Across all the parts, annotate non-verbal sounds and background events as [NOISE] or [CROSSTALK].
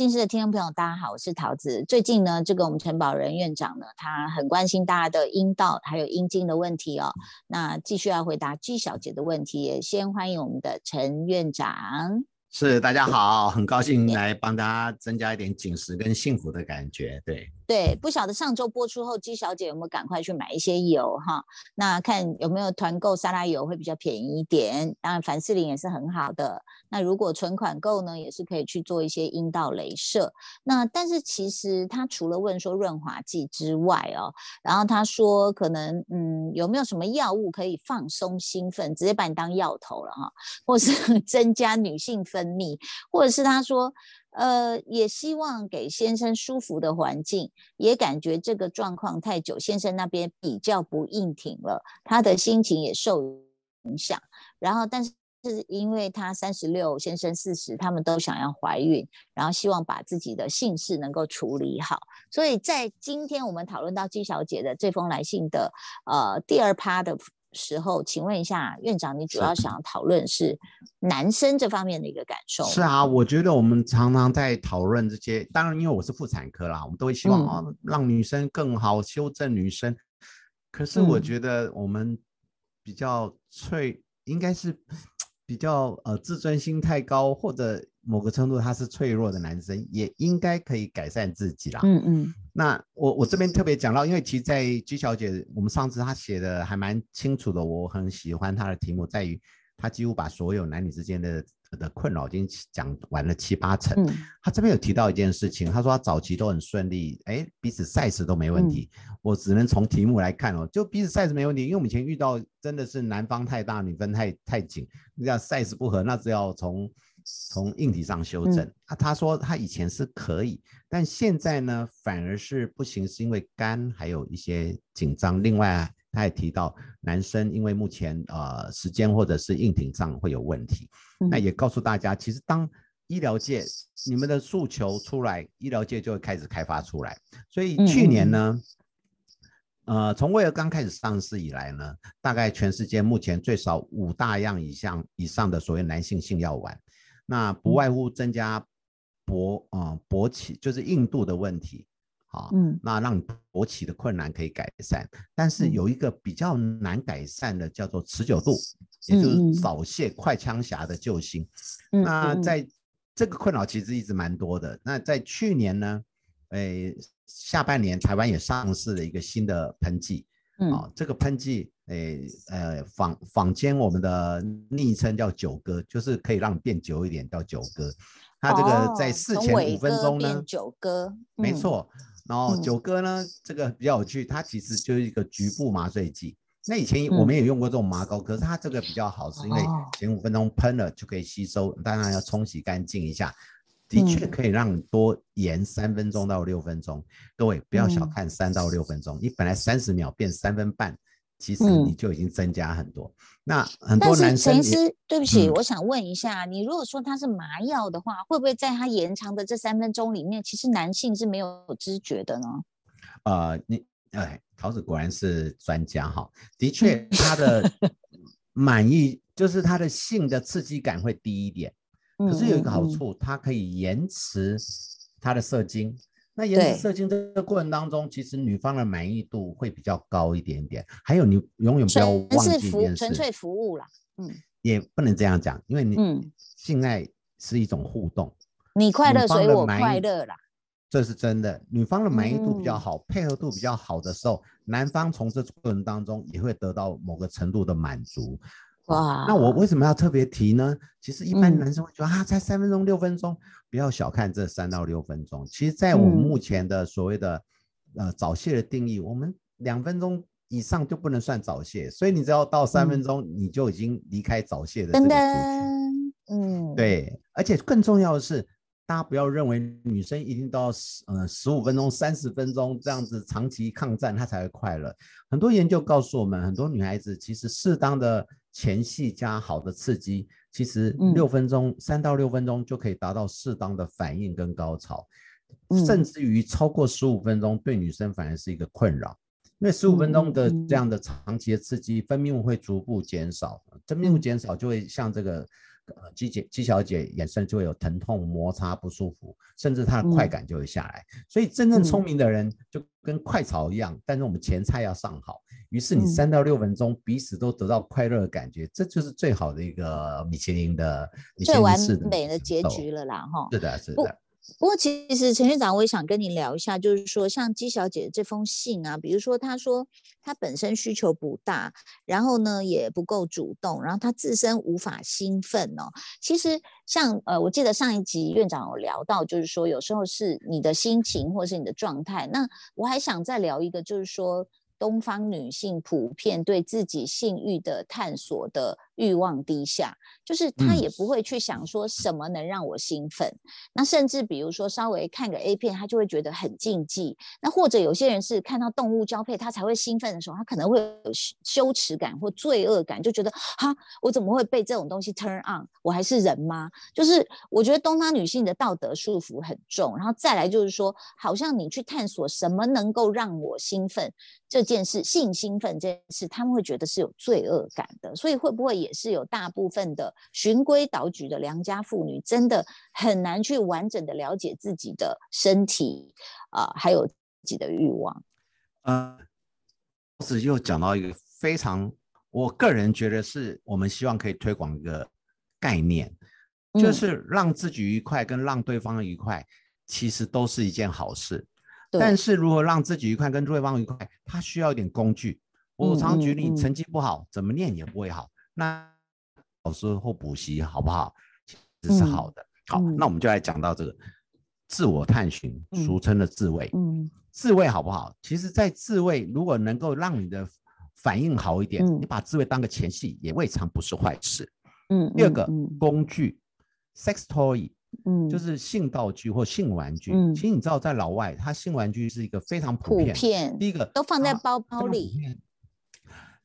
人心事的听众朋友，大家好，我是桃子。最近呢，这个我们陈宝仁院长呢，他很关心大家的阴道还有阴茎的问题哦。那继续要回答 G 小姐的问题，也先欢迎我们的陈院长。是，大家好，很高兴来帮大家增加一点紧实跟幸福的感觉。对。对，不晓得上周播出后，姬小姐有没有赶快去买一些油哈？那看有没有团购沙拉油会比较便宜一点。当然，凡士林也是很好的。那如果存款够呢，也是可以去做一些阴道镭射。那但是其实他除了问说润滑剂之外哦，然后他说可能嗯有没有什么药物可以放松兴奋，直接把你当药头了哈，或是 [LAUGHS] 增加女性分泌，或者是他说。呃，也希望给先生舒服的环境，也感觉这个状况太久，先生那边比较不硬挺了，他的心情也受影响。然后，但是是因为她三十六，先生四十，他们都想要怀孕，然后希望把自己的姓氏能够处理好。所以在今天我们讨论到季小姐的这封来信的呃第二趴的。时候，请问一下院长，你主要想要讨论是男生这方面的一个感受？是啊，我觉得我们常常在讨论这些，当然因为我是妇产科啦，我们都会希望啊让女生更好，修正女生。可是我觉得我们比较脆，应该是比较呃自尊心太高，或者某个程度他是脆弱的男生，也应该可以改善自己啦。嗯嗯。那我我这边特别讲到，因为其实，在鞠小姐，我们上次她写的还蛮清楚的，我很喜欢她的题目，在于她几乎把所有男女之间的的困扰已经讲完了七八成。他这边有提到一件事情，他说他早期都很顺利，哎，彼此 size 都没问题。我只能从题目来看哦，就彼此 size 没问题，因为我们以前遇到真的是男方太大，女方太太紧，那叫 size 不合，那只要从。从硬体上修正啊，他说他以前是可以，但现在呢反而是不行，是因为肝还有一些紧张。另外，他也提到男生因为目前呃时间或者是硬挺上会有问题，那也告诉大家，其实当医疗界你们的诉求出来，医疗界就会开始开发出来。所以去年呢，呃，从威尔刚开始上市以来呢，大概全世界目前最少五大样以上以上的所谓男性性药丸。那不外乎增加勃啊勃起，就是硬度的问题，好，嗯，那让勃起的困难可以改善，但是有一个比较难改善的叫做持久度，也就是早泄快枪侠的救星。那在这个困扰其实一直蛮多的。那在去年呢，诶，下半年台湾也上市了一个新的喷剂，啊，这个喷剂。诶，呃，坊坊间我们的昵称叫九哥，就是可以让变久一点叫九哥。它这个在事前五分钟呢，九哥，没错。然后九哥呢，这个比较有趣，它其实就是一个局部麻醉剂。那以前我们也用过这种麻膏，可是它这个比较好，是因为前五分钟喷了就可以吸收，当然要冲洗干净一下，的确可以让你多延三分钟到六分钟。各位不要小看三到六分钟，你本来三十秒变三分半。其实你就已经增加很多。那很多男生，陈医师，对不起，我想问一下，你如果说它是麻药的话，会不会在它延长的这三分钟里面，其实男性是没有知觉的呢？呃，你哎，桃子果然是专家哈。的确，他的 [LAUGHS] 满意就是他的性的刺激感会低一点。可是有一个好处，它可以延迟他的射精。那延迟射精这个过程当中，其实女方的满意度会比较高一点点。还有，你永远不要忘记一件事：纯粹服务啦。嗯，也不能这样讲，因为你性爱是一种互动，你快乐所以我快乐啦，这是真的。女方的满意度比较好，配合度比较好的时候，男方从这过程当中也会得到某个程度的满足。哇，那我为什么要特别提呢？其实一般男生会觉得啊，才三分钟、六分钟，不要小看这三到六分钟。其实，在我们目前的所谓的呃早泄的定义，我们两分钟以上就不能算早泄，所以你只要到三分钟，你就已经离开早泄的这个。嗯，对，而且更重要的是。大家不要认为女生一定到十呃十五分钟、三十分钟这样子长期抗战，她才会快乐。很多研究告诉我们，很多女孩子其实适当的前戏加好的刺激，其实六分钟三到六分钟就可以达到适当的反应跟高潮，甚至于超过十五分钟对女生反而是一个困扰，因为十五分钟的这样的长期的刺激，分泌物会逐步减少，分泌物减少就会像这个。呃姬姐姬小姐眼神就会有疼痛、摩擦、不舒服，甚至她的快感就会下来。所以真正聪明的人就跟快炒一样，但是我们前菜要上好，于是你三到六分钟彼此都得到快乐的感觉，这就是最好的一个米其林的最完美的结局了啦！哈，是的，是的。不过，其实陈院长，我也想跟你聊一下，就是说，像姬小姐这封信啊，比如说，她说她本身需求不大，然后呢也不够主动，然后她自身无法兴奋哦。其实，像呃，我记得上一集院长有聊到，就是说，有时候是你的心情或是你的状态。那我还想再聊一个，就是说，东方女性普遍对自己性欲的探索的。欲望低下，就是他也不会去想说什么能让我兴奋。那甚至比如说稍微看个 A 片，他就会觉得很禁忌。那或者有些人是看到动物交配，他才会兴奋的时候，他可能会有羞耻感或罪恶感，就觉得哈，我怎么会被这种东西 turn on？我还是人吗？就是我觉得东方女性的道德束缚很重。然后再来就是说，好像你去探索什么能够让我兴奋这件事，性兴奋这件事，他们会觉得是有罪恶感的。所以会不会也？是有大部分的循规蹈矩的良家妇女，真的很难去完整的了解自己的身体啊，还有自己的欲望。呃，是又讲到一个非常，我个人觉得是我们希望可以推广一个概念，就是让自己愉快跟让对方愉快，其实都是一件好事。但是如何让自己愉快跟对方愉快，它需要一点工具。我常举例，成绩不好，怎么念也不会好。那老师或补习好不好？其实是好的。好，那我们就来讲到这个自我探寻，俗称的自慰。嗯，自慰好不好？其实，在自慰如果能够让你的反应好一点，你把自慰当个前戏，也未尝不是坏事。嗯，第二个工具，sex toy，嗯，就是性道具或性玩具。嗯，其实你知道，在老外，他性玩具是一个非常普遍。第一个都放在包包里。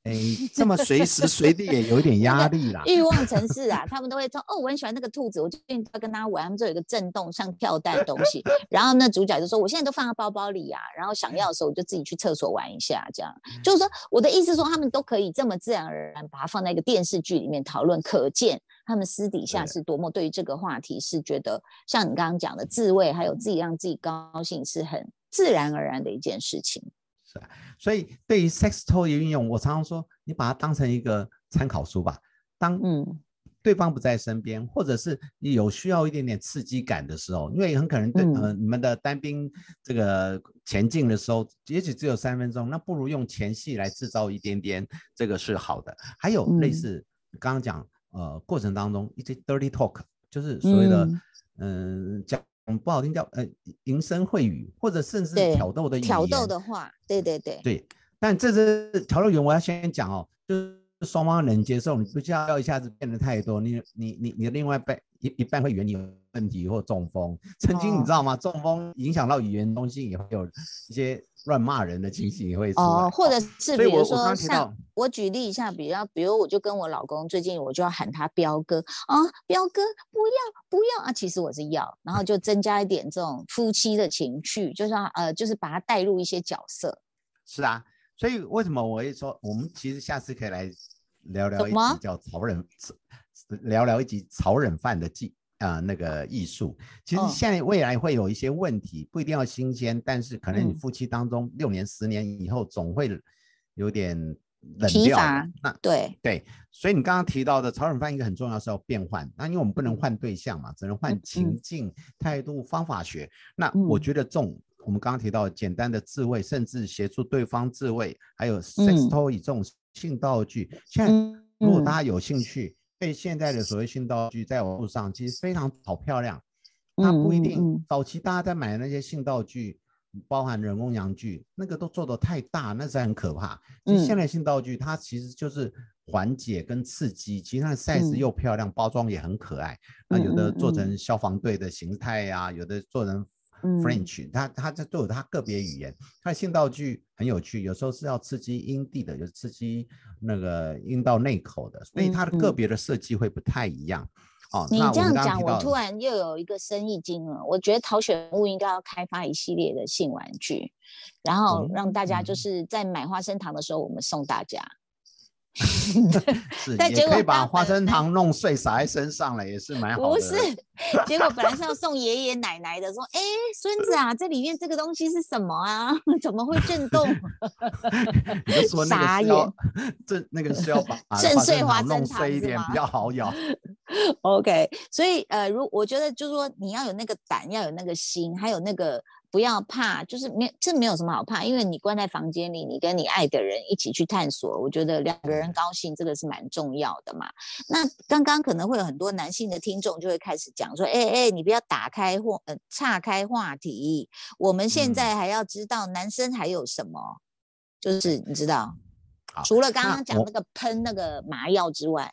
哎，这么随时 [LAUGHS] 随地也有点压力啦。欲望城市啊，他们都会说哦，我很喜欢那个兔子，我最近在跟他玩，他们这有一个震动像跳蛋的东西。然后那主角就说，我现在都放在包包里啊，然后想要的时候我就自己去厕所玩一下，这样。就是说，我的意思说，他们都可以这么自然而然把它放在一个电视剧里面讨论，可见他们私底下是多么对于这个话题是觉得，像你刚刚讲的自慰，还有自己让自己高兴，是很自然而然的一件事情。所以对于 sex toy 的运用，我常常说，你把它当成一个参考书吧。当嗯对方不在身边，或者是你有需要一点点刺激感的时候，因为很可能对呃你们的单兵这个前进的时候，也许只有三分钟，那不如用前戏来制造一点点，这个是好的。还有类似刚刚讲呃过程当中一些 dirty talk，就是所谓的嗯讲。嗯，不好听叫呃淫声秽语，或者甚至挑逗的语言。挑逗的话，对对对。对，但这是挑逗语言，我要先讲哦，就是双方能接受，你不需要要一下子变得太多，你你你你的另外一半一一半会以为你有问题或中风。曾经你知道吗？中风影响到语言中心，也会有一些。乱骂人的情形也会出来，哦，或者是比如说像我举例一下，比较比如我就跟我老公最近我就要喊他彪哥啊，彪哥不要不要啊，其实我是要，然后就增加一点这种夫妻的情趣，就是呃就是把他带入一些角色。是啊，所以为什么我会说我们其实下次可以来聊聊一集叫曹忍，聊聊一集曹忍饭的技。啊，那个艺术，其实现在未来会有一些问题，不一定要新鲜，但是可能你夫妻当中六年、十年以后总会有点冷掉。那对对，所以你刚刚提到的炒冷饭一个很重要是要变换，那因为我们不能换对象嘛，只能换情境、态度、方法学。那我觉得这种我们刚刚提到简单的自慰，甚至协助对方自慰，还有 sex toy 这种性道具，现在如果大家有兴趣。对现在的所谓性道具，在网络上其实非常好漂亮，它不一定。早期大家在买的那些性道具，包含人工阳具，那个都做的太大，那是很可怕。其实现代性道具它其实就是缓解跟刺激，其实它的 size 又漂亮，包装也很可爱。那有的做成消防队的形态呀，有的做成。French，它它这都有它个别语言，它的性道具很有趣，有时候是要刺激阴蒂的，有刺激那个阴道内口的，所以它的个别的设计会不太一样。哦，你这样讲，我突然又有一个生意经了。我觉得陶选物应该要开发一系列的性玩具，然后让大家就是在买花生糖的时候，我们送大家。[LAUGHS] 是，但结果也可以把花生糖弄碎撒在身上了，也是蛮好的。不是，结果本来是要送爷爷奶奶的，说，哎，孙子啊，这里面这个东西是什么啊？[LAUGHS] 怎么会震动？[LAUGHS] 你就说那傻个是要这那个是要把震碎花生糖弄碎一点比较好咬。OK，所以呃，如我觉得就是说，你要有那个胆，要有那个心，还有那个不要怕，就是没这没有什么好怕，因为你关在房间里，你跟你爱的人一起去探索，我觉得两个人高兴，这个是蛮重要的嘛。那刚刚可能会有很多男性的听众就会开始讲说，哎哎，你不要打开或呃岔开话题，我们现嗯在还要知道男生还有什么，就是你知道，除了刚刚讲那个喷那个麻药之外，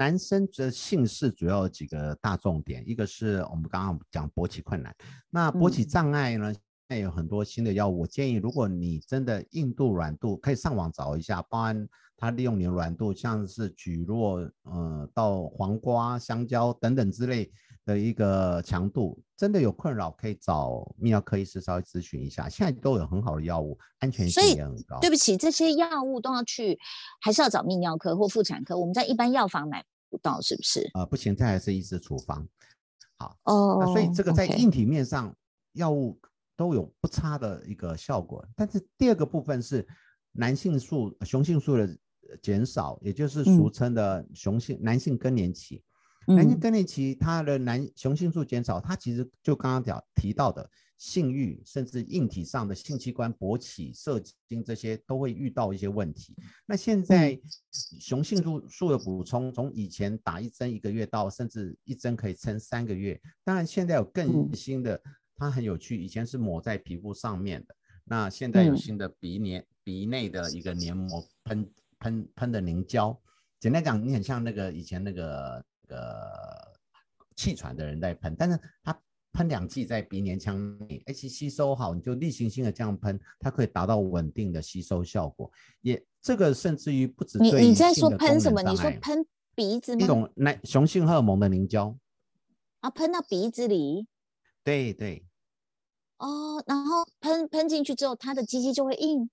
男生的姓氏主要有几个大重点，一个是我们刚刚讲勃起困难，那勃起嗯障碍呢，现在有很多新的药物。我建议，如果你真的硬度、软度，可以上网找一下，包含它利用你的软度，像是蒟蒻、呃到黄瓜、香蕉等等之类的一个强度，真的有困扰，可以找泌尿科医师稍微咨询一下。现在都有很好的药物，安全性也很高。对不起，这些药物都要去，还是要找泌尿科或妇产科，我们在一般药房买不到，是不是？呃，不行，这还是医师处方。好，哦那所以这个在硬体面上，药物都有不差的一个效果。但是第二个部分是男性素、雄性素的呃减少，也就是俗嗯称的雄性、男性更年期。男性嗯更年期，它的男雄性素减少，它其实就刚刚讲提到的性欲，甚至硬体上的性器官勃起、射精这些都会遇到一些问题。那现在雄性素素的补充，从以前打一针一个月到甚至一针可以撑三个月。当然现在有更嗯新的，它很有趣，以前是抹在皮肤上面的，那现在有嗯新的鼻黏鼻内的一个黏膜喷喷喷的凝胶。简单讲，你很像那个以前那个呃气喘的人在喷，但是他喷两剂在鼻黏腔内，而且吸收好，你就例行性的这样喷，它可以达到稳定的吸收效果。也这个甚至于不止你你在说喷什么？你说喷鼻子吗？一种男雄性荷尔蒙的凝胶，啊，喷到鼻子里对对，哦，然后喷喷进去之后，它的鸡鸡就会硬。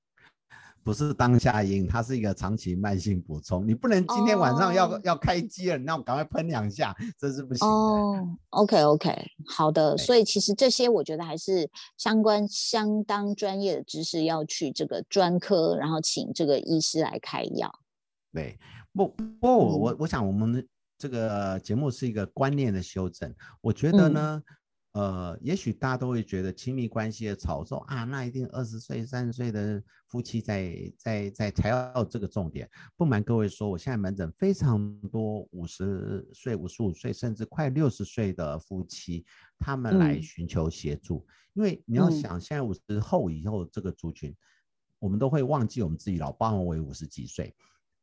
不是当下因，它是一个长期慢性补充。你不能今天晚上要、哦要开机了，那我赶快喷两下，这是不行的。哦，OK OK，好的。所以其实这些我觉得还是相关相当专业的知识，要去这个专科，然后请这个医师来开药。对，不不过我嗯我我想我们的这个节目是一个观念的修正。我觉得嗯呢，呃，也许大家都会觉得亲密关系的炒作啊，那一定二十岁、三十岁的夫妻在在在才要这个重点。不瞒各位说，我现在门诊非常多五十岁、五十五岁，甚至快六十岁的夫妻，他们来嗯寻求协助。因为你要嗯想，现在五十后以后这个族群，我们都会忘记我们自己老，包括我五十几岁。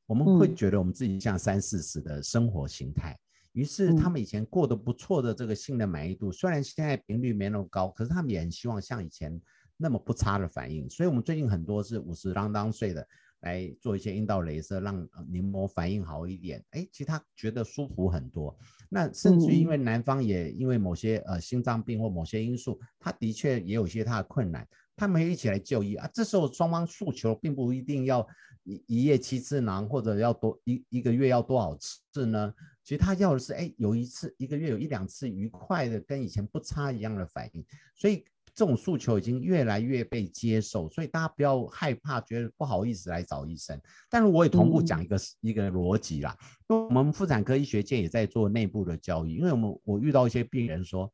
我们会嗯觉得我们自己像三四十的生活形态，于是他嗯们以前过得不错的这个性的满意度，虽然现在频率没那么高，可是他们也很希望像以前那么不差的反应。所以，我们最近很多是五十啷当岁的来做一些阴道镭射，让呃黏膜反应好一点。哎，其实他觉得舒服很多。那甚至于因嗯为男方也因为某些呃心脏病或某些因素，他的确也有一些他的困难。他们一起来就医啊，这时候双方诉求并不一定要一一夜七次囊，或者要多一一个月要多少次呢？其实他要的是，哎，有一次一个月有一两次愉快的跟以前不差一样的反应，所以这种诉求已经越来越被接受，所以大家不要害怕，觉得不好意思来找医生。但是我也同步讲一个、一个逻辑啦，因为我们妇产科医学界也在做内部的教育，因为我们我遇到一些病人说，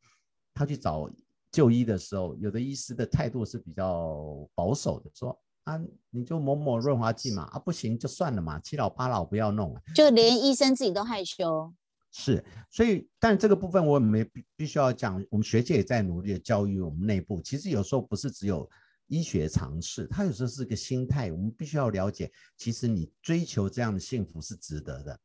他去找就医的时候，有的医师的态度是比较保守的，说啊，你就抹抹润滑剂嘛，啊不行就算了嘛，七老八老不要弄了。就连医生自己都害羞。是，所以但这个部分我们也必必须要讲，我们学界也在努力的教育我们内部。其实有时候不是只有医学常识，它有时候是个心态，我们必须要了解，其实你追求这样的幸福是值得的。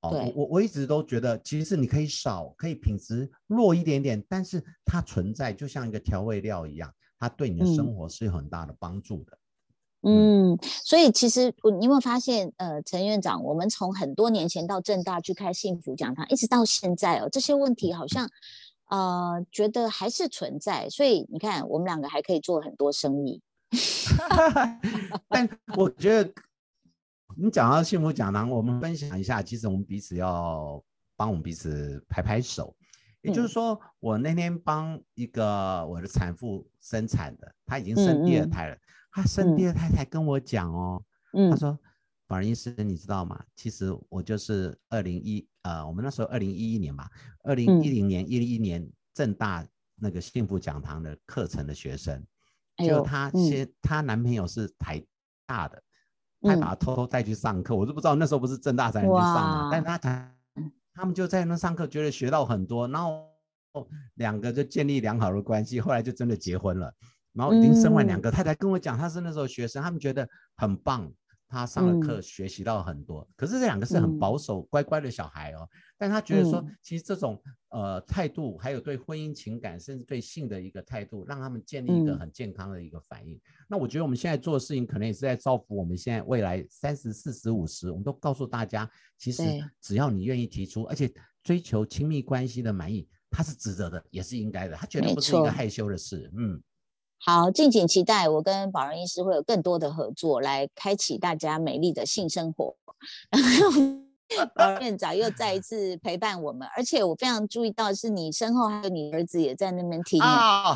哦，我我我一直都觉得，其实你可以少，可以品质弱一点点，但是它存在就像一个调味料一样，它对你的生嗯活是有很大的帮助的。嗯，所以其实我你有没有发现，呃，陈院长，我们从很多年前到正大去开幸福讲堂，一直到现在哦，这些问题好像呃觉得还是存在，所以你看，我们两个还可以做很多生意。[LAUGHS] 但我觉得你讲到幸福讲堂，我们分享一下，其实我们彼此要帮我们彼此拍拍手。也就是说，我那天帮一个我的产妇生产的，她已经生第二胎了。她生第二胎才跟我讲哦，他说：“宝仁医师，你知道吗？其实我就是二零一呃，我们那时候二零一一年吧，二零一零年一一年正大那个幸福讲堂的课程的学生，就她先她男朋友是台大的，还把她偷偷带去上课，我都不知道那时候不是正大才能去上的，但她谈。”他们就在那上课，觉得学到很多，然后两个就建立良好的关系，后来就真的结婚了，然后已经生完两个太太跟我讲，他是那时候学生，他们觉得很棒。他上了课，学习到很多。可是这两个是很保守、乖乖的小孩哦。但他觉得说，其实这种呃态度，还有对婚姻情感，甚至对性的一个态度，让他们建立一个很健康的一个反应。那我觉得我们现在做的事情，可能也是在造福我们现在未来三十四十五十。我们都告诉大家，其实只要你愿意提出，而且追求亲密关系的满意，他是值得的，也是应该的。他绝对不是一个害羞的事。嗯。好，敬请期待，我跟宝仁医师会有更多的合作，来开启大家美丽的性生活。[LAUGHS] 然后 [LAUGHS] 宝院长又再一次陪伴我们，而且我非常注意到，是你身后还有你儿子也在那边听，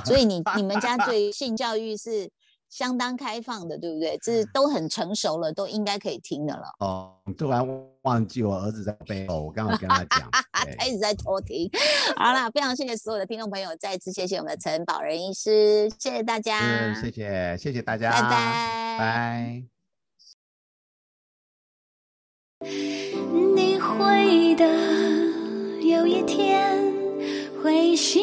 所以你你们家 [LAUGHS] 对性教育是。相当开放的，对不对？这都很成熟了，都应该可以听的了。哦，突然忘记我儿子在背后，我刚刚跟他讲，[LAUGHS] 他一直在偷听。好了，非常谢谢所有的听众朋友，再次谢谢我们的陈宝仁医师，谢谢大家，谢谢谢谢大家，拜拜拜。你会的，有一天会醒。